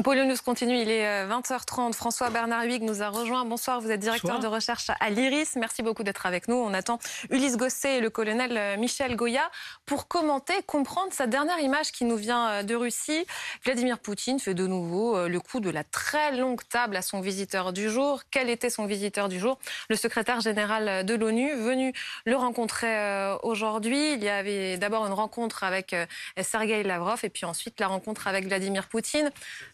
Pôle News continue, il est 20h30. Euh, François Bernard Huyghe nous a rejoint. Bonsoir, vous êtes directeur de recherche à l'IRIS. Merci beaucoup d'être avec nous. On attend Ulysse Gosset et le colonel euh, Michel Goya pour commenter, comprendre sa dernière image qui nous vient euh, de Russie. Vladimir Poutine fait de nouveau le coup de la très longue table à son visiteur du jour. Quel était son visiteur du jour? Le secrétaire général de l'ONU, venu le rencontrer aujourd'hui. Il y avait d'abord une rencontre avec Sergei Lavrov et puis ensuite la rencontre avec Vladimir Poutine.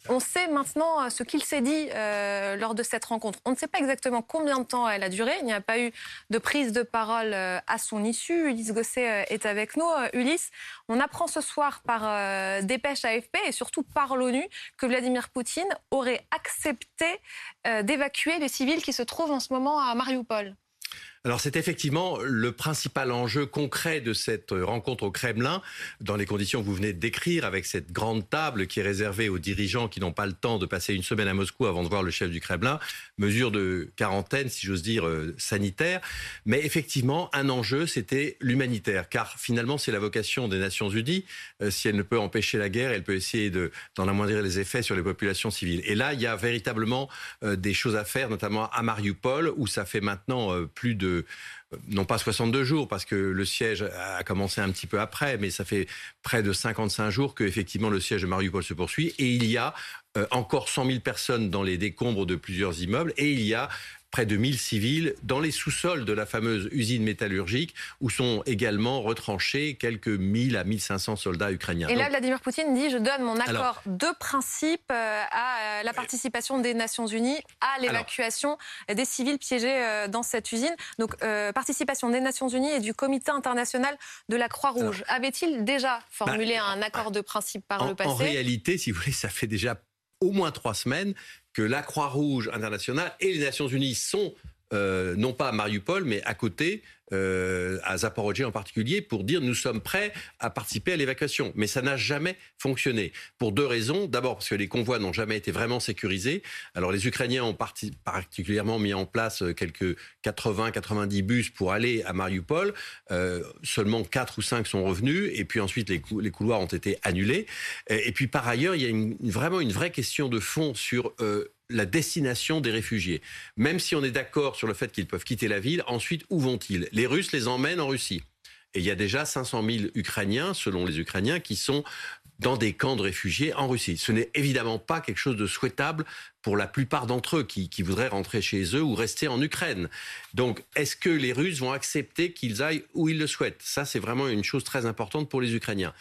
On sait maintenant euh, ce qu'il s'est dit euh, lors de cette rencontre. On ne sait pas exactement combien de temps elle a duré. Il n'y a pas eu de prise de parole euh, à son issue. Ulysse Gosset est avec nous. Ulysse, on apprend ce soir par dépêche AFP et surtout par l'ONU que Vladimir Poutine aurait accepté d'évacuer les civils qui se trouvent en ce moment à Mariupol. Alors c'est effectivement le principal enjeu concret de cette rencontre au Kremlin, dans les conditions que vous venez de décrire, avec cette grande table qui est réservée aux dirigeants qui n'ont pas le temps de passer une semaine à Moscou avant de voir le chef du Kremlin, mesure de quarantaine, si j'ose dire, euh, sanitaire. Mais effectivement, un enjeu, c'était l'humanitaire, car finalement c'est la vocation des Nations Unies. Euh, si elle ne peut empêcher la guerre, elle peut essayer d'en amoindrir les effets sur les populations civiles. Et là, il y a véritablement euh, des choses à faire, notamment à Mariupol, où ça fait maintenant plus de euh, non pas 62 jours, parce que le siège a commencé un petit peu après, mais ça fait près de 55 jours que effectivement le siège de Mariupol se poursuit. Et il y a euh, encore 100 000 personnes dans les décombres de plusieurs immeubles, et il y a près de 1000 civils dans les sous-sols de la fameuse usine métallurgique où sont également retranchés quelques 1000 à 1500 soldats ukrainiens. Et là, Vladimir Poutine dit je donne mon accord de principe euh, à euh, la participation des Nations Unies à l'évacuation des civils piégés euh, dans cette usine. Donc, participation des Nations Unies et du Comité international de la Croix-Rouge. Avait-il déjà formulé bah, un accord de principe par le passé? En réalité, si vous voulez, ça fait déjà au moins trois semaines que la Croix-Rouge internationale et les Nations Unies sont euh, non pas à Mariupol, mais à côté, euh, à Zaporozhye en particulier, pour dire nous sommes prêts à participer à l'évacuation. Mais ça n'a jamais fonctionné. Pour deux raisons. D'abord parce que les convois n'ont jamais été vraiment sécurisés. Alors les Ukrainiens ont particulièrement mis en place euh, quelques 80-90 bus pour aller à Mariupol. seulement 4 ou 5 sont revenus. Et puis ensuite, les, couloirs ont été annulés. Et, puis par ailleurs, il y a vraiment une vraie question de fond sur la destination des réfugiés. Même si on est d'accord sur le fait qu'ils peuvent quitter la ville, ensuite, où vont-ils? Les Russes les emmènent en Russie. Et il y a déjà 500 000 Ukrainiens, selon les Ukrainiens, qui sont dans des camps de réfugiés en Russie. Ce n'est évidemment pas quelque chose de souhaitable pour la plupart d'entre eux qui, voudraient rentrer chez eux ou rester en Ukraine. Donc, est-ce que les Russes vont accepter qu'ils aillent où ils le souhaitent? Ça, c'est vraiment une chose très importante pour les Ukrainiens.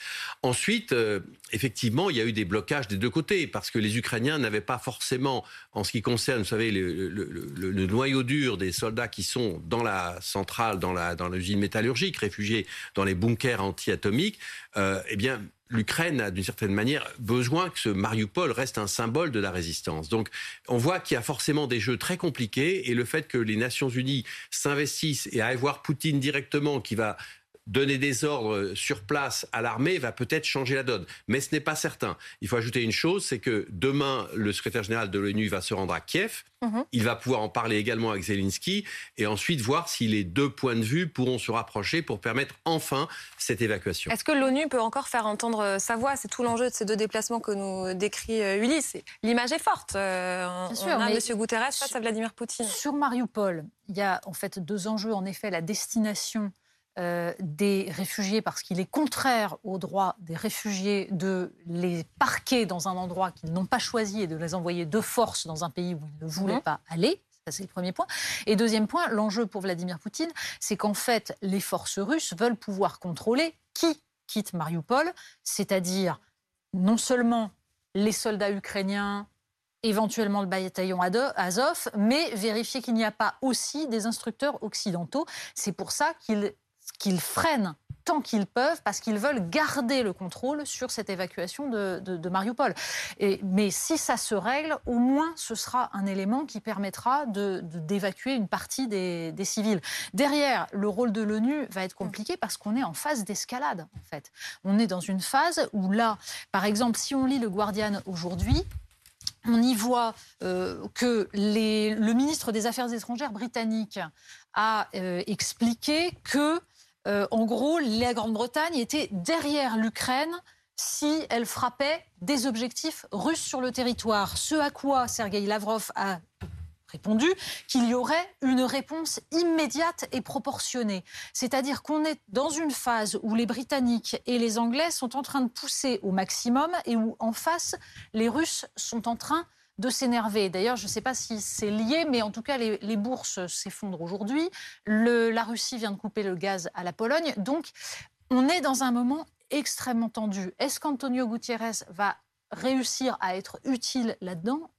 Ensuite, euh, effectivement, il y a eu des blocages des deux côtés parce que les Ukrainiens n'avaient pas forcément, en ce qui concerne, vous savez, le, noyau dur des soldats qui sont dans la centrale, dans la l'usine métallurgique, réfugiés dans les bunkers anti-atomiques, euh, eh bien, l'Ukraine a d'une certaine manière besoin que ce Mariupol reste un symbole de la résistance. Donc on voit qu'il y a forcément des jeux très compliqués et le fait que les Nations Unies s'investissent et à voir Poutine directement qui va donner des ordres sur place à l'armée va peut-être changer la donne. Mais ce n'est pas certain. Il faut ajouter une chose, c'est que demain, le secrétaire général de l'ONU va se rendre à Kiev. Mhm. Il va pouvoir en parler également avec Zelensky et ensuite voir si les deux points de vue pourront se rapprocher pour permettre enfin cette évacuation. Est-ce que l'ONU peut encore faire entendre sa voix? C'est tout l'enjeu de ces deux déplacements que nous décrit euh, Ulysse. L'image est forte. Euh, on, sûr, a M. Guterres face à Vladimir Poutine. Sur Mariupol, il y a en fait deux enjeux. En effet, la destination euh, des réfugiés parce qu'il est contraire au droit des réfugiés de les parquer dans un endroit qu'ils n'ont pas choisi et de les envoyer de force dans un pays où ils ne voulaient mhm. pas aller. Ça, c'est le premier point. Et deuxième point, l'enjeu pour Vladimir Poutine, c'est qu'en fait, les forces russes veulent pouvoir contrôler qui quitte Mariupol, c'est-à-dire non seulement les soldats ukrainiens, éventuellement le bataillon Azov, mais vérifier qu'il n'y a pas aussi des instructeurs occidentaux. C'est pour ça qu'ils qu'ils freinent tant qu'ils peuvent parce qu'ils veulent garder le contrôle sur cette évacuation de, Mariupol. Et, mais si ça se règle, au moins ce sera un élément qui permettra d'évacuer une partie des, civils. Derrière, le rôle de l'ONU va être compliqué parce qu'on est en phase d'escalade en fait. On est dans une phase où là, par exemple, si on lit le Guardian aujourd'hui, on y voit euh, que le ministre des Affaires étrangères britannique a euh, expliqué que euh, en gros, la Grande-Bretagne était derrière l'Ukraine si elle frappait des objectifs russes sur le territoire. Ce à quoi Sergei Lavrov a répondu qu'il y aurait une réponse immédiate et proportionnée. C'est-à-dire qu'on est dans une phase où les Britanniques et les Anglais sont en train de pousser au maximum et où en face, les Russes sont en train de s'énerver. D'ailleurs, je ne sais pas si c'est lié, mais en tout cas, les, bourses s'effondrent aujourd'hui. La Russie vient de couper le gaz à la Pologne. Donc, on est dans un moment extrêmement tendu. Est-ce qu'Antonio Gutiérrez va réussir à être utile là-dedans?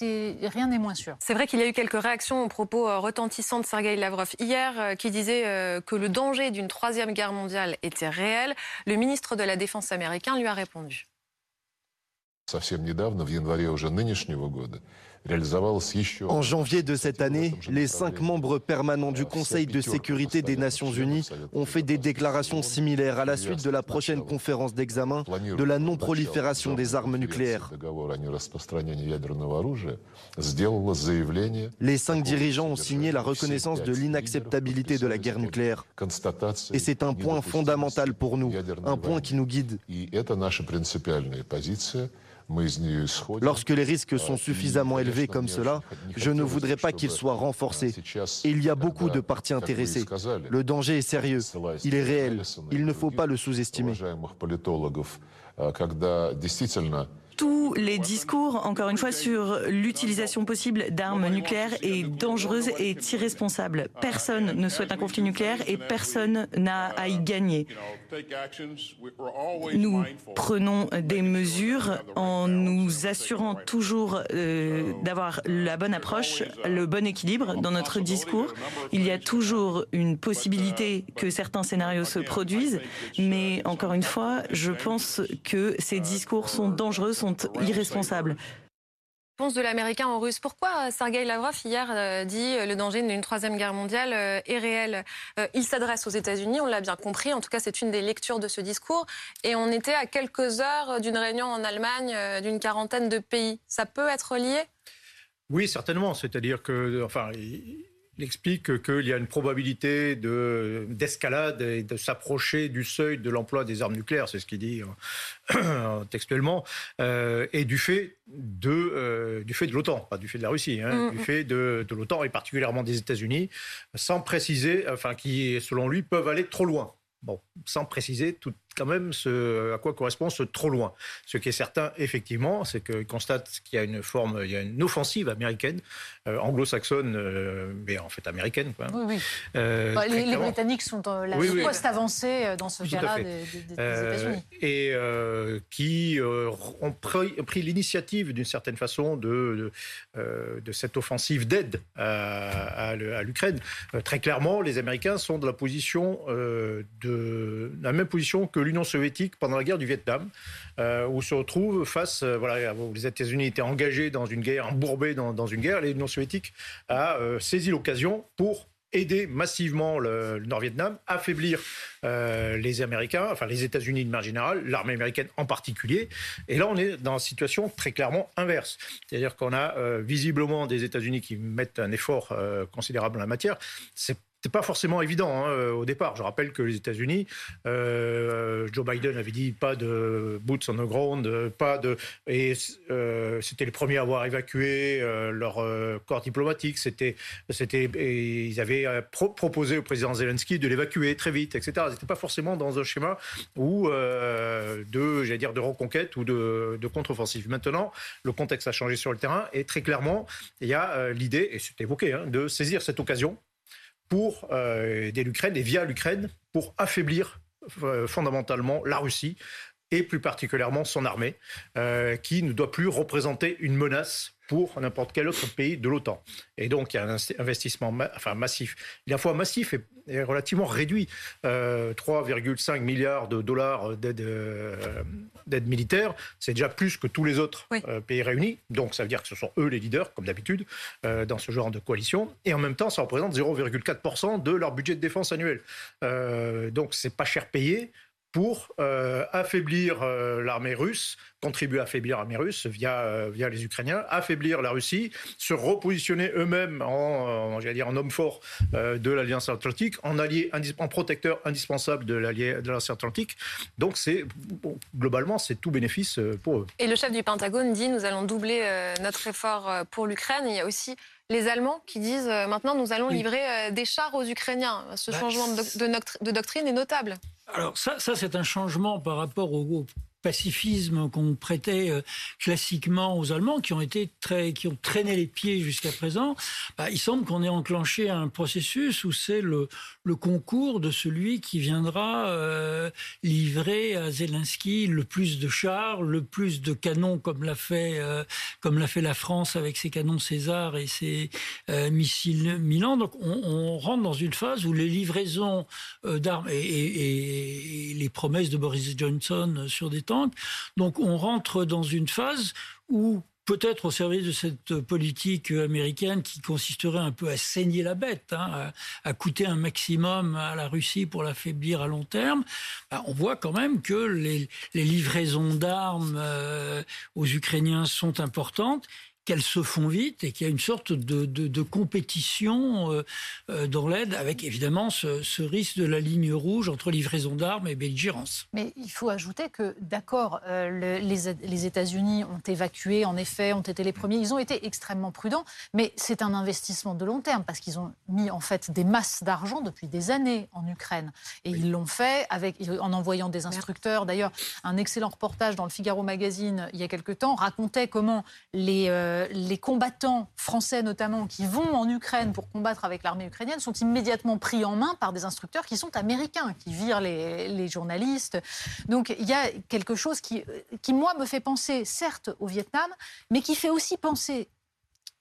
Rien n'est moins sûr. C'est vrai qu'il y a eu quelques réactions aux propos euh, retentissants de Sergei Lavrov hier, euh, qui disait euh, que le danger d'une troisième guerre mondiale était réel. Le ministre de la Défense américain lui a répondu. En janvier de cette année, les cinq membres permanents du Conseil de sécurité des Nations Unies ont fait des déclarations similaires à la suite de la prochaine conférence d'examen de la non-prolifération des armes nucléaires. Les cinq dirigeants ont signé la reconnaissance de l'inacceptabilité de la guerre nucléaire. Et c'est un point fondamental pour nous, un point qui nous guide. Lorsque les risques sont suffisamment élevés comme cela, je ne voudrais pas qu'ils soient renforcés. Il y a beaucoup de parties intéressées. Le danger est sérieux, il est réel, il ne faut pas le sous-estimer tous les discours, encore une fois, sur l'utilisation possible d'armes nucléaires est dangereuse et irresponsable. Personne ne souhaite un conflit nucléaire et personne n'a à y gagner. Nous prenons des mesures en nous assurant toujours euh, d'avoir la bonne approche, le bon équilibre dans notre discours. Il y a toujours une possibilité que certains scénarios se produisent, mais encore une fois, je pense que ces discours sont dangereux, sont irresponsables réponse de l'américain aux Russes. Pourquoi Sergei Lavrov hier euh, dit euh, le danger d'une troisième guerre mondiale euh, est réel Il s'adresse aux États-Unis, on l'a bien compris. En tout cas, c'est une des lectures de ce discours. Et on était à quelques heures d'une réunion en Allemagne d'une quarantaine de pays. Ça peut être lié? Oui, certainement. C'est-à-dire que, enfin, il explique qu'il y a une probabilité d'escalade et de s'approcher du seuil de l'emploi des armes nucléaires, c'est ce qu'il dit euh, textuellement, euh, et du fait de, euh, du fait de l'OTAN, pas du fait de la Russie, hein, mm, du mm. fait de, de l'OTAN et particulièrement des États-Unis, sans préciser, enfin, qui, selon lui, peuvent aller trop loin. Bon, sans préciser tout, quand même ce, à quoi correspond ce trop loin. Ce qui est certain, effectivement, c'est qu'il constate qu'il y a une forme, il y a une offensive américaine, euh, anglo-saxonne, euh, mais en fait américaine. Quoi. Oui, oui. Euh, bah, les, Britanniques sont la oui, poste avancée dans ce cas-là des, États-Unis. Et qui ont pris, l'initiative, d'une certaine façon, de, de, cette offensive d'aide à, à l'Ukraine. très clairement, les Américains sont de la position de la même position que l'Union soviétique pendant la guerre du Vietnam, euh, où se retrouve face, euh, voilà, les États-Unis étaient engagés dans une guerre, embourbés dans, une guerre, l'Union soviétique a euh, saisi l'occasion pour aider massivement le, Nord-Vietnam, affaiblir les Américains, enfin les États-Unis de manière générale, l'armée américaine en particulier. Et là, on est dans une situation très clairement inverse. C'est-à-dire qu'on a visiblement des États-Unis qui mettent un effort considérable en la matière. C'est c'était pas forcément évident hein, euh, au départ. Je rappelle que les États-Unis, euh, Joe Biden avait dit pas de boots on the ground, euh, pas de et c'était les premiers à avoir évacué leur corps diplomatique. C'était, c'était, ils avaient proposé au président Zelensky de l'évacuer très vite, etc. Ils n'étaient pas forcément dans un schéma où de, j'allais dire, de reconquête ou de, de contre-offensive. Maintenant, le contexte a changé sur le terrain et très clairement, il y a l'idée, et c'est évoqué, hein, de saisir cette occasion pour euh, l'Ukraine et via l'Ukraine pour affaiblir euh, fondamentalement la Russie et plus particulièrement son armée, euh, qui ne doit plus représenter une menace pour n'importe quel autre pays de l'OTAN. Et donc, il y a un investissement enfin, massif. Il est à la fois massif et, relativement réduit. 3,5 euh, milliards de dollars euh, d'aide militaire, c'est déjà plus que tous les autres euh, pays réunis. Donc, ça veut dire que ce sont eux les leaders, comme d'habitude, dans ce genre de coalition. Et en même temps, ça représente 0,4% de leur budget de défense annuel. donc, c'est pas cher payé pour euh, affaiblir euh, l'armée russe, contribuer à affaiblir l'armée russe via, euh, via les Ukrainiens, affaiblir la Russie, se repositionner eux-mêmes en, en, dire, en homme fort de l'Alliance Atlantique, en, allié, en protecteur indispensable de l'Alliance Atlantique. Donc, c'est globalement, c'est tout bénéfice pour eux. Et le chef du Pentagone dit nous allons doubler notre effort pour l'Ukraine. Il y a aussi les Allemands qui disent maintenant nous allons livrer des chars aux Ukrainiens. Ce bah, changement de, de doctrine est notable. Alors ça, ça c'est un changement par rapport au, pacifisme qu'on prêtait euh, classiquement aux Allemands, qui ont été très, qui ont traîné les pieds jusqu'à présent, bah, il semble qu'on ait enclenché un processus où c'est le, concours de celui qui viendra euh, livrer à Zelensky le plus de chars, le plus de canons, comme l'a fait, euh, comme l'a fait la France avec ses canons César et ses missiles Milan. Donc on, rentre dans une phase où les livraisons d'armes et, et les promesses de Boris Johnson sur des donc on rentre dans une phase où peut-être au service de cette politique américaine qui consisterait un peu à saigner la bête, hein, à, coûter un maximum à la Russie pour l'affaiblir à long terme, bah, on voit quand même que les, livraisons d'armes euh, aux Ukrainiens sont importantes qu'elles se font vite et qu'il y a une sorte de, compétition euh, euh, dans l'aide, avec évidemment ce, risque de la ligne rouge entre livraison d'armes et belligérance. Mais il faut ajouter que, d'accord, euh, les, les États-Unis ont évacué, en effet, ont été les premiers, ils ont été extrêmement prudents, mais c'est un investissement de long terme parce qu'ils ont mis en fait des masses d'argent depuis des années en Ukraine. Et ils l'ont fait avec, en envoyant des instructeurs. D'ailleurs, un excellent reportage dans le Figaro Magazine il y a quelque temps racontait comment les euh, les combattants français notamment qui vont en Ukraine pour combattre avec l'armée ukrainienne sont immédiatement pris en main par des instructeurs qui sont américains, qui virent les, journalistes. Donc il y a quelque chose qui, qui, moi, me fait penser, certes, au Vietnam, mais qui fait aussi penser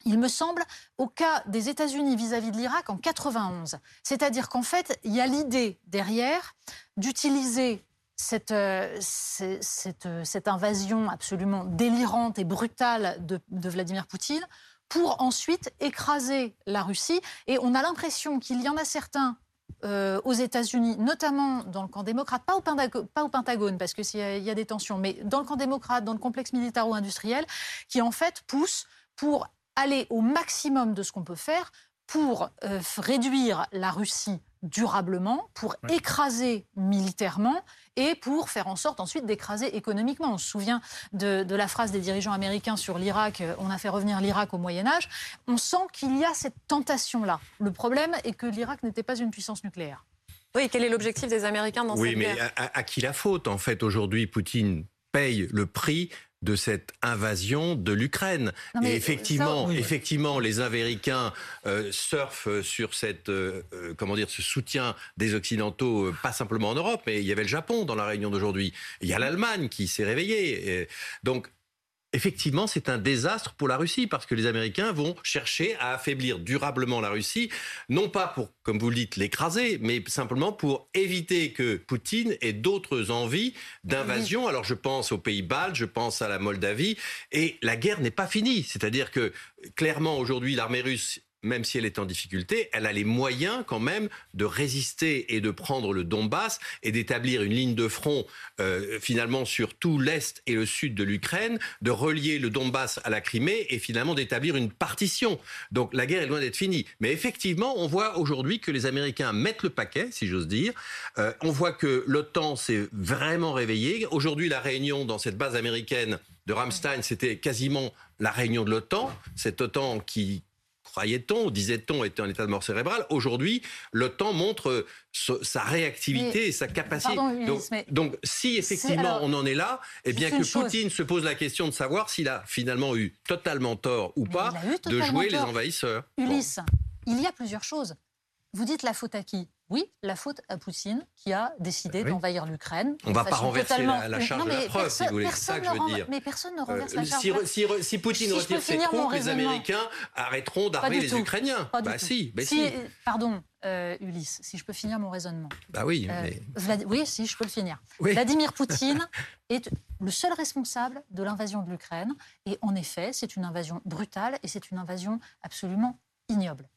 il me semble, au cas des États-Unis vis-à-vis de l'Irak en 91. C'est-à-dire qu'en fait, il y a l'idée derrière d'utiliser cette, euh, euh, cette, invasion absolument délirante et brutale de, Vladimir Poutine pour ensuite écraser la Russie. Et on a l'impression qu'il y en a certains euh, aux États-Unis, notamment dans le camp démocrate, pas au, Pentagone, pas au Pentagone parce qu'il y, y, a des tensions, mais dans le camp démocrate, dans le complexe militaro-industriel, qui en fait poussent pour aller au maximum de ce qu'on peut faire pour réduire la Russie durablement, pour écraser militairement et pour faire en sorte ensuite d'écraser économiquement. On se souvient de, la phrase des dirigeants américains sur l'Irak, euh, on a fait revenir l'Irak au Moyen Âge. On sent qu'il y a cette tentation-là. Le problème est que l'Irak n'était pas une puissance nucléaire. Oui, quel est l'objectif des Américains dans oui, cette guerre? Oui, mais à, qui la faute? En fait, aujourd'hui, Poutine paye le prix de cette invasion de l'Ukraine. Et effectivement, effectivement, les Américains euh, surfent sur cette, euh, euh, comment dire, ce soutien des Occidentaux, pas simplement en Europe, mais il y avait le Japon dans la réunion d'aujourd'hui. Il y a l'Allemagne qui s'est réveillée. donc effectivement, c'est un désastre pour la Russie parce que les Américains vont chercher à affaiblir durablement la Russie, non pas pour, comme vous le dites, l'écraser, mais simplement pour éviter que Poutine ait d'autres envies d'invasion. Alors je pense aux pays baltes, je pense à la Moldavie, et la guerre n'est pas finie. C'est-à-dire que clairement aujourd'hui, l'armée russe même si elle est en difficulté, elle a les moyens quand même de résister et de prendre le Donbass et d'établir une ligne de front euh, finalement sur tout l'est et le sud de l'Ukraine, de relier le Donbass à la Crimée et finalement d'établir une partition. Donc la guerre est loin d'être finie. Mais effectivement, on voit aujourd'hui que les Américains mettent le paquet, si j'ose dire. Euh, on voit que l'OTAN s'est vraiment réveillée. Aujourd'hui, la réunion dans cette base américaine de Ramstein, c'était quasiment la réunion de l'OTAN, cette OTAN qui, croyait-on, disait-on, était en état de mort cérébrale. Aujourd'hui, l'OTAN montre sa réactivité et sa capacité. donc, si effectivement on en est là, eh bien que Poutine se pose la question de savoir s'il a finalement eu totalement tort ou pas de jouer les envahisseurs. Ulysse, il y a plusieurs choses. Vous dites la faute à qui? Oui, la faute à Poutine qui a décidé d'envahir l'Ukraine. On ne va pas renverser la, charge de la preuve, si vous voulez. C'est ça que je veux dire. Mais personne ne renverse la charge. Si, si, si Poutine retire ses troupes, les Américains arrêteront d'armer les Ukrainiens. Pas bah si, mais si, Pardon, euh, Ulysse, si je peux finir mon raisonnement. Bah oui. Euh, oui, si je peux le finir. Vladimir Poutine est le seul responsable de l'invasion de l'Ukraine. Et en effet, c'est une invasion brutale et c'est une invasion absolument ignoble.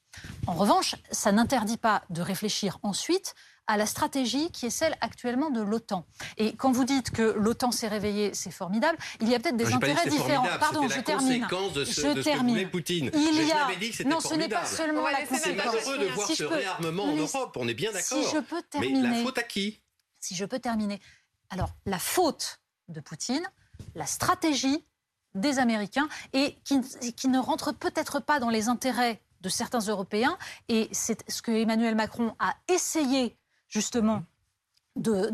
En revanche, ça n'interdit pas de réfléchir ensuite à la stratégie qui est celle actuellement de l'OTAN. Et quand vous dites que l'OTAN s'est réveillée, c'est formidable, il y a peut-être des intérêts différents. Pardon, je termine. De ce, je termine. Poutine. Il y a... non, ce n'est pas seulement la conséquence. C'est malheureux de voir ce réarmement en Europe, on est bien d'accord. Si je peux terminer. Mais la faute à qui? Si je peux terminer. Alors, la faute de Poutine, la stratégie des Américains et qui, qui ne rentre peut-être pas dans les intérêts de certains Européens. Et c'est ce que Emmanuel Macron a essayé justement de,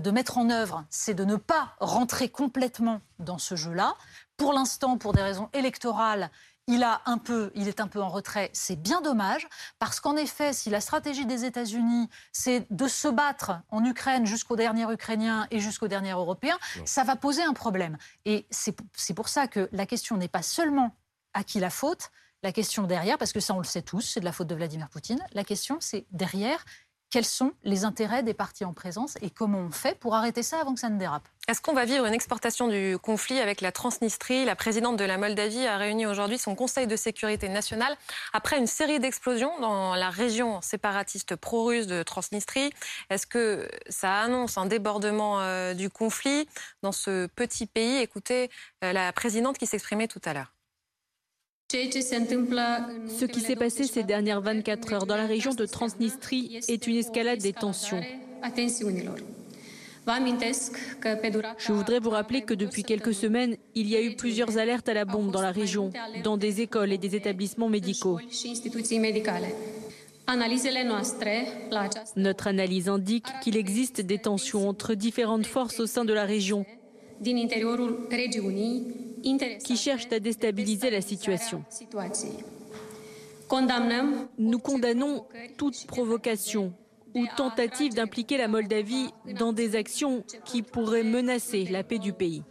de, mettre en œuvre, c'est de ne pas rentrer complètement dans ce jeu-là. Pour l'instant, pour des raisons électorales, il, a un peu, il est un peu en retrait. C'est bien dommage, parce qu'en effet, si la stratégie des États-Unis, c'est de se battre en Ukraine jusqu'au dernier Ukrainien et jusqu'au dernier Européen, ça va poser un problème. Et c'est pour ça que la question n'est pas seulement à qui la faute, la question derrière, parce que ça on le sait tous, c'est de la faute de Vladimir Poutine, la question c'est derrière, quels sont les intérêts des partis en présence et comment on fait pour arrêter ça avant que ça ne dérape? Est-ce qu'on va vivre une exportation du conflit avec la Transnistrie? La présidente de la Moldavie a réuni aujourd'hui son Conseil de sécurité nationale après une série d'explosions dans la région séparatiste pro-russe de Transnistrie. Est-ce que ça annonce un débordement euh, du conflit dans ce petit pays? Écoutez euh, la présidente qui s'exprimait tout à l'heure. Ce qui s'est passé ces dernières 24 heures dans la région de Transnistrie est une escalade des tensions. Je voudrais vous rappeler que depuis quelques semaines, il y a eu plusieurs alertes à la bombe dans la région, dans des écoles et des établissements médicaux. Notre analyse indique qu'il existe des tensions entre différentes forces au sein de la région qui cherchent à déstabiliser la situation. Nous condamnons toute provocation ou tentative d'impliquer la Moldavie dans des actions qui pourraient menacer la paix du pays.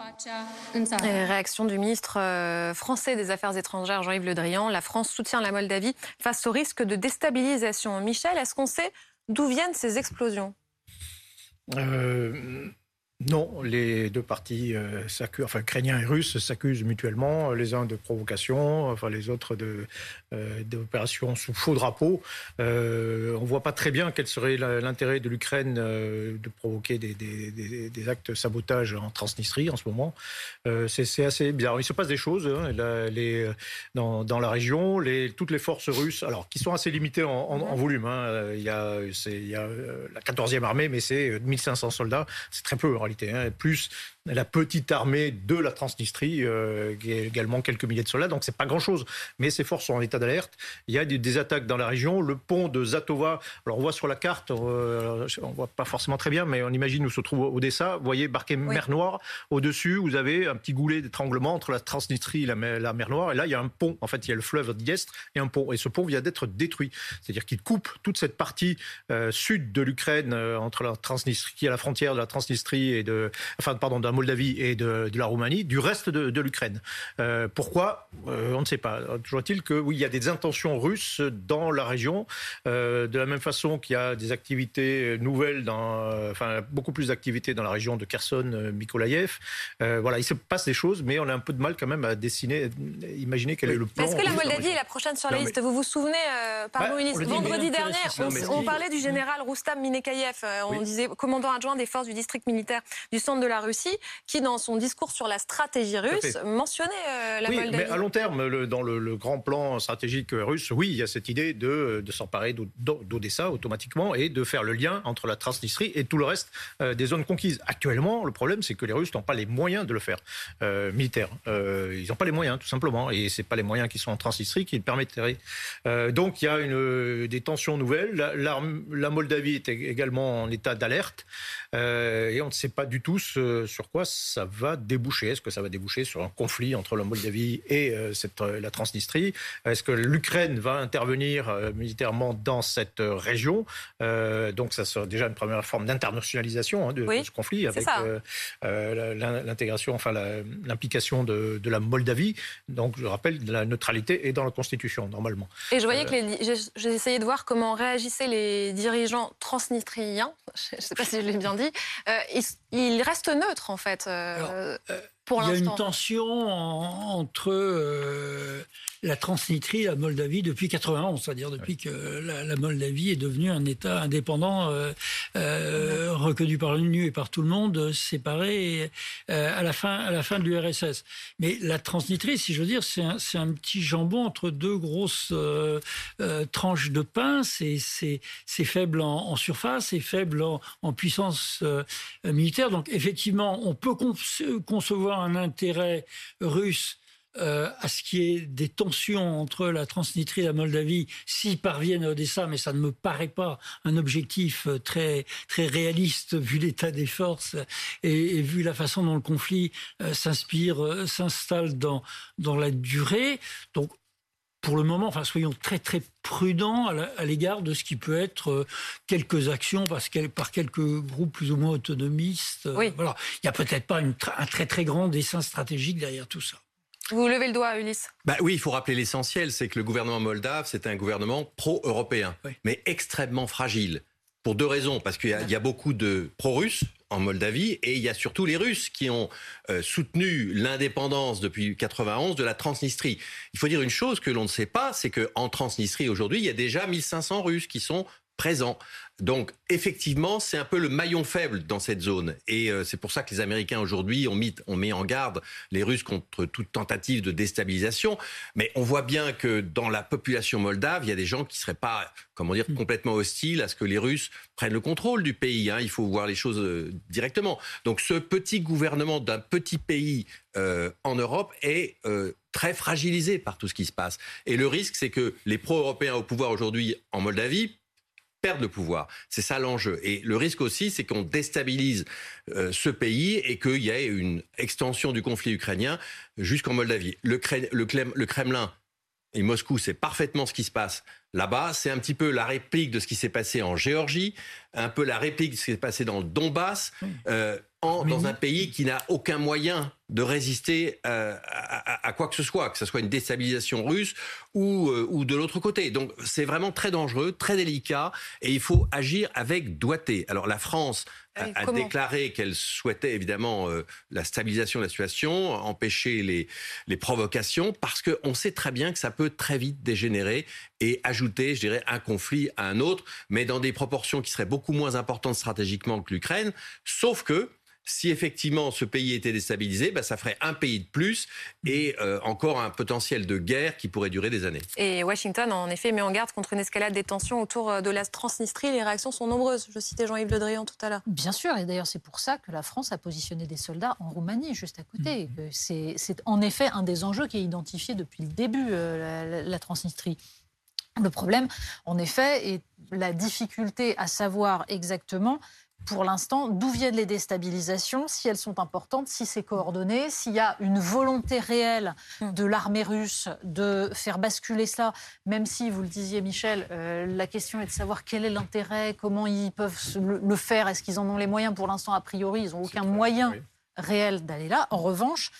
réaction du ministre euh, français des Affaires étrangères, Jean-Yves Le Drian. La France soutient la Moldavie face au risque de déstabilisation. Michel, est-ce qu'on sait d'où viennent ces explosions? Euh, non, les deux parties, euh, enfin ukrainiens et russes, s'accusent mutuellement, les uns de provocation, enfin les autres euh, d'opérations sous faux drapeau. Euh, on ne voit pas très bien quel serait l'intérêt de l'Ukraine de provoquer des, actes de sabotage en Transnistrie en ce moment. C'est assez bizarre. Il se passe des choses hein, les, dans, la région. Toutes les forces russes, alors qui sont assez limitées en, volume. Hein. il, y a, il y a la 14e armée, mais c'est 1500 soldats. C'est très peu Hein, plus la petite armée de la Transnistrie, euh, qui est également quelques milliers de soldats, donc c'est pas grand-chose. Mais ces forces sont en état d'alerte. Il y a des, attaques dans la région. Le pont de Zatova, alors on voit sur la carte, euh, on voit pas forcément très bien, mais on imagine où se trouve Odessa. Vous voyez, marqué mer Noire. Au-dessus, vous avez un petit goulet d'étranglement entre la Transnistrie et la, mer Noire. Et là, il y a un pont. En fait, il y a le fleuve Diest et un pont. Et ce pont vient d'être détruit. C'est-à-dire qu'il coupe toute cette partie euh, sud de l'Ukraine entre la Transnistrie, qui est à la frontière de la Transnistrie et de, enfin, pardon, la Moldavie et de, la Roumanie, du reste de, l'Ukraine. Euh, pourquoi? Euh, On ne sait pas. Toujours est-il que oui, il y a des intentions russes dans la région, euh, de la même façon qu'il y a des activités nouvelles, dans, enfin beaucoup plus d'activités dans la région de Kherson, Mykolaïev. voilà, il se passe des choses, mais on a un peu de mal quand même à dessiner, imaginer quel est le plan. Est-ce que la Moldavie est la prochaine sur la liste? Vous vous souvenez, pardon, bah, vendredi dernier, on, parlait du général Roustam Minekayev, on disait commandant adjoint des forces du district militaire du centre de la Russie, qui dans son discours sur la stratégie russe mentionnait euh, la oui, Moldavie. Mais à long terme, dans le, grand plan stratégique russe, oui, il y a cette idée de, de s'emparer d'Odessa automatiquement et de faire le lien entre la Transnistrie et tout le reste euh, des zones conquises. Actuellement, le problème, c'est que les Russes n'ont pas les moyens de le faire euh, militaire. ils n'ont pas les moyens, tout simplement, et c'est pas les moyens qui sont en Transnistrie qui le permettraient. donc, il y a une, des tensions nouvelles. La, la Moldavie est également en état d'alerte. Euh, et on ne sait pas du tout sur quoi ça va déboucher? Est-ce que ça va déboucher sur un conflit entre la Moldavie et euh, cette, euh, la Transnistrie? Est-ce que l'Ukraine va intervenir militairement dans cette région? Donc ça sera déjà une première forme d'internationalisation hein, de, ce conflit avec l'intégration, enfin l'implication de, la Moldavie. Donc je rappelle, la neutralité est dans la Constitution normalement. Et je voyais que j'ai essayé de voir comment réagissaient les dirigeants transnistriens. Je ne sais pas si je l'ai bien dit. Euh, il, reste neutre, en fait. Euh, euh, pour l'instant. Il y a une tension entre la Transnistrie la Moldavie depuis 91, c'est-à-dire depuis que la, Moldavie est devenue un État indépendant euh, euh, reconnu par l'ONU et par tout le monde, séparé euh, à la fin à la fin de l'URSS. Mais la Transnistrie, si je veux dire, c'est un, un, petit jambon entre deux grosses tranches de pain. C'est faible en, en, surface, c'est faible en, en puissance militaire. Donc effectivement, on peut concevoir un intérêt russe euh, à ce qui est des tensions entre la Transnistrie et la Moldavie s'ils parviennent à Odessa, mais ça ne me paraît pas un objectif euh, très, très réaliste vu l'état des forces et, vu la façon dont le conflit euh, s'inspire, s'installe dans, dans la durée. Donc, pour le moment, enfin, soyons très très prudents à l'égard de ce qui peut être quelques actions parce par quelques groupes plus ou moins autonomistes. Voilà, il n'y a peut-être pas une, un très très grand dessin stratégique derrière tout ça. Vous levez le doigt, Ulysse. Bah oui, il faut rappeler l'essentiel, c'est que le gouvernement moldave, c'est un gouvernement pro-européen, mais extrêmement fragile. Pour deux raisons, parce qu'il y, a beaucoup de pro-russes en Moldavie et il y a surtout les Russes qui ont euh, soutenu l'indépendance depuis 91 de la Transnistrie. Il faut dire une chose que l'on ne sait pas, c'est qu'en Transnistrie aujourd'hui, il y a déjà 1500 Russes qui sont présent. Donc effectivement, c'est un peu le maillon faible dans cette zone. Et euh, c'est pour ça que les Américains aujourd'hui ont mis, ont mis en garde les Russes contre toute tentative de déstabilisation. Mais on voit bien que dans la population moldave, il y a des gens qui seraient pas, comment dire, mm. complètement hostiles à ce que les Russes prennent le contrôle du pays. Hein. Il faut voir les choses euh, directement. Donc ce petit gouvernement d'un petit pays euh, en Europe est très fragilisé par tout ce qui se passe. Et le risque, c'est que les pro-européens au pouvoir aujourd'hui en Moldavie perdre le pouvoir. C'est ça l'enjeu. Et le risque aussi, c'est qu'on déstabilise euh, ce pays et qu'il y ait une extension du conflit ukrainien jusqu'en Moldavie. Le, le Kremlin et Moscou, c'est parfaitement ce qui se passe là-bas. C'est un petit peu la réplique de ce qui s'est passé en Géorgie, un peu la réplique de ce qui s'est passé dans le Donbass, euh, dans un pays qui n'a aucun moyen de résister euh, à, quoi que ce soit, que ce soit une déstabilisation russe ou, euh, ou de l'autre côté. Donc c'est vraiment très dangereux, très délicat, et il faut agir avec doigté. Alors la France a, déclaré qu'elle souhaitait évidemment euh, la stabilisation de la situation, empêcher les, les provocations, parce qu'on sait très bien que ça peut très vite dégénérer et ajouter, je dirais, un conflit à un autre, mais dans des proportions qui seraient beaucoup moins importantes stratégiquement que l'Ukraine, sauf que si effectivement ce pays était déstabilisé, bah, ça ferait un pays de plus et euh, encore un potentiel de guerre qui pourrait durer des années. Et Washington, en effet, met en garde contre une escalade des tensions autour euh, de la Transnistrie. Les réactions sont nombreuses. Je citais Jean-Yves Le Drian tout à l'heure. Bien sûr, et d'ailleurs c'est pour ça que la France a positionné des soldats en Roumanie, juste à côté. Mmh. C'est en effet un des enjeux qui est identifié depuis le début, euh, la Transnistrie. Le problème, en effet, est la difficulté à savoir exactement pour l'instant, d'où viennent les déstabilisations, si elles sont importantes, si c'est coordonné, s'il y a une volonté réelle de l'armée russe de faire basculer cela, même si, vous le disiez Michel, euh, la question est de savoir quel est l'intérêt, comment ils peuvent le faire, est-ce qu'ils en ont les moyens? Pour l'instant, a priori, ils n'ont aucun moyen réel d'aller là. En revanche,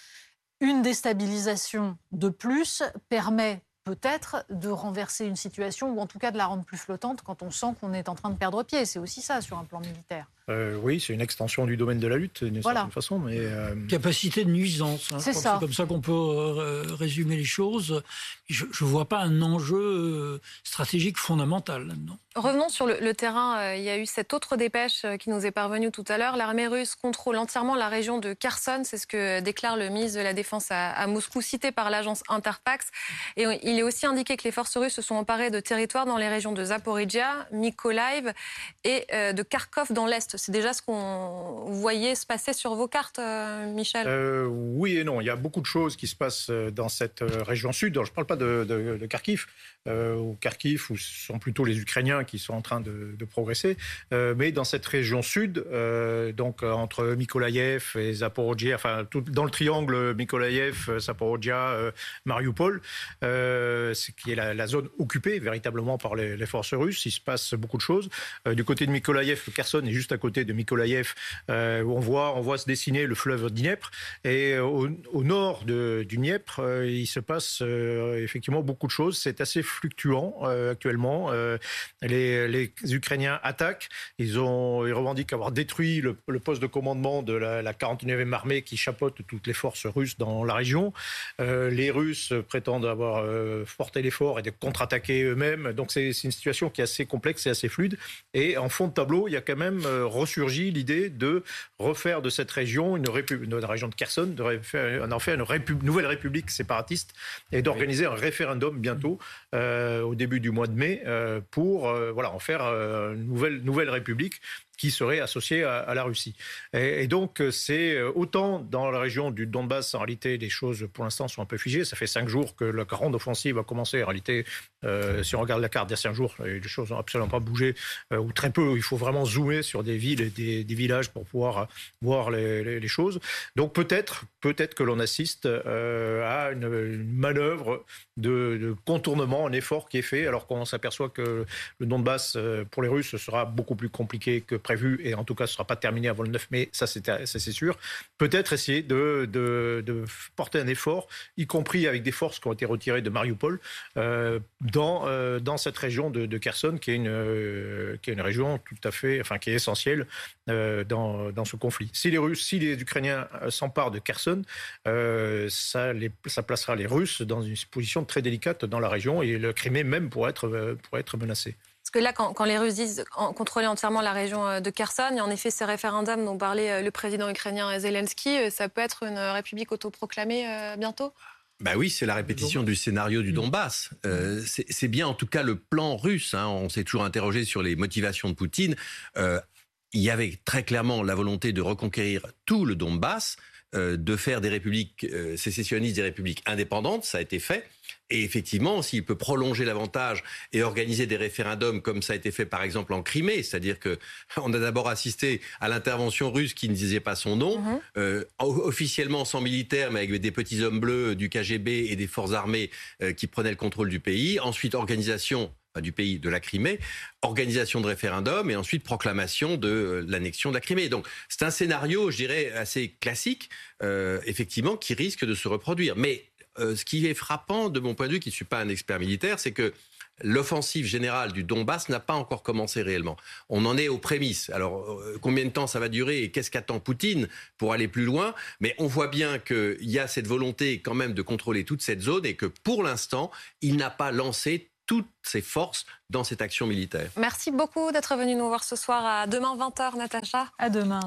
une déstabilisation de plus permet peut-être de renverser une situation ou en tout cas de la rendre plus flottante quand on sent qu'on est en train de perdre pied. C'est aussi ça sur un plan militaire. Euh, oui, c'est une extension du domaine de la lutte d'une certaine façon. Mais euh, Capacité de nuisance. Hein. c'est ça. comme ça qu'on peut euh, résumer les choses. Je ne vois pas un enjeu stratégique fondamental là-dedans. Revenons sur le, terrain. Il y a eu cette autre dépêche qui nous est parvenue tout à l'heure. L'armée russe contrôle entièrement la région de Kherson. C'est ce que déclare le ministre de la Défense à, Moscou, cité par l'agence Interpax. Et il est aussi indiqué que les forces russes se sont emparées de territoires dans les régions de Zaporizhia, Mykolaiv et de Kharkov dans l'est. C'est déjà ce qu'on voyait se passer sur vos cartes, euh, Michel euh, Oui et non. Il y a beaucoup de choses qui se passent euh, dans cette région sud. je ne parle pas de, Kharkiv, ou Kharkiv, où ce sont plutôt les Ukrainiens qui sont en train de, progresser. mais dans cette région sud, donc entre Mykolaïev et Zaporodja, enfin dans le triangle Mykolaïev, Zaporodja, Mariupol, qui est la, zone occupée véritablement par les, les, forces russes. Il se passe beaucoup de choses. du côté de Mykolaïev, Kherson est juste à côté de Mykolaïev, euh, on voit, on voit se dessiner le fleuve Dniepr. Et au, nord du Dniepr, euh, il se passe euh, effectivement beaucoup de choses. C'est assez fluctuant actuellement. les Ukrainiens attaquent. Ils, ont, ils revendiquent avoir détruit le, poste de commandement de la, la, 49e armée qui chapeaute toutes les forces russes dans la région. Euh, les Russes prétendent avoir euh, porté l'effort et de contre-attaquer eux-mêmes. Donc c'est une situation qui est assez complexe et assez fluide. Et en fond de tableau, il y a quand même euh, ressurgi l'idée de refaire de cette région une, une région de Kherson, de refaire, en faire une nouvelle république séparatiste et d'organiser un référendum bientôt euh, au début du mois de mai euh, pour euh, voilà en faire une nouvelle nouvelle république qui serait associé à, la Russie. Et, donc, c'est euh, autant dans la région du Donbass, en réalité, les choses pour l'instant sont un peu figées. Ça fait cinq jours que la grande offensive a commencé. En réalité, euh, si on regarde la carte il y a cinq jours, les choses n'ont absolument pas bougé, euh, ou très peu. Il faut vraiment zoomer sur des villes et des, villages pour pouvoir voir les, choses. Donc, peut-être peut-être que l'on assiste à une, manœuvre de, contournement, un effort qui est fait, alors qu'on s'aperçoit que le Donbass, pour les Russes, sera beaucoup plus compliqué que prévu, et en tout cas ce ne sera pas terminé avant le 9 mai, ça c'est sûr. Peut-être essayer de, de, porter un effort, y compris avec des forces qui ont été retirées de Mariupol, euh, dans, euh, dans cette région de, Kherson, qui est, une, euh, qui est une région tout à fait, enfin qui est essentielle dans, dans ce conflit. Si les Russes, si les Ukrainiens s'emparent de Kherson, ça, les, ça placera les Russes dans une position très délicate dans la région, et le Crimée même pourrait être, pourrait être menacé. Que là, quand, les Russes disent contrôler entièrement la région euh, de Kherson, et en effet ces référendums dont parlait euh, le président ukrainien Zelensky, euh, ça peut être une république autoproclamée bientôt? Bah oui, c'est la répétition du scénario du Donbass. c'est bien en tout cas le plan russe. Hein. On s'est toujours interrogé sur les motivations de Poutine. il y avait très clairement la volonté de reconquérir tout le Donbass, de faire des républiques sécessionnistes, des républiques indépendantes. Ça a été fait. Et effectivement, s'il peut prolonger l'avantage et organiser des référendums comme ça a été fait par exemple en Crimée, c'est-à-dire que on a d'abord assisté à l'intervention russe qui ne disait pas son nom, mhm. euh, officiellement sans militaire, mais avec des petits hommes bleus du KGB et des forces armées euh, qui prenaient le contrôle du pays. Ensuite, organisation du pays de la Crimée, organisation de référendum et ensuite proclamation de euh, l'annexion de la Crimée. Donc c'est un scénario, je dirais, assez classique, effectivement, qui risque de se reproduire. Mais euh, ce qui est frappant de mon point de vue, qui ne suis pas un expert militaire, c'est que l'offensive générale du Donbass n'a pas encore commencé réellement. On en est aux prémices. Alors, euh, combien de temps ça va durer et qu'est-ce qu'attend Poutine pour aller plus loin? Mais on voit bien qu'il y a cette volonté quand même de contrôler toute cette zone et que pour l'instant, il n'a pas lancé toutes ses forces dans cette action militaire. Merci beaucoup d'être venu nous voir ce soir. À demain 20h, Natacha. À demain.